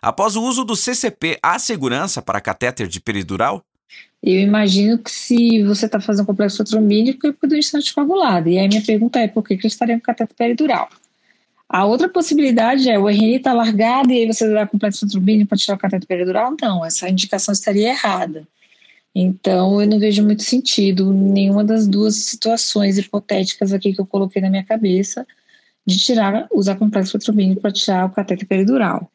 Após o uso do CCP, há segurança para catéter de peridural? Eu imagino que se você está fazendo complexo trombínico é porque o doente está anticoagulado. E aí minha pergunta é por que, que eu estaria com catéter peridural? A outra possibilidade é o RN está largado e aí você dá complexo trombínico para tirar o catéter peridural? Não, essa indicação estaria errada. Então, eu não vejo muito sentido nenhuma das duas situações hipotéticas aqui que eu coloquei na minha cabeça de tirar, usar complexo trombínico para tirar o catéter peridural.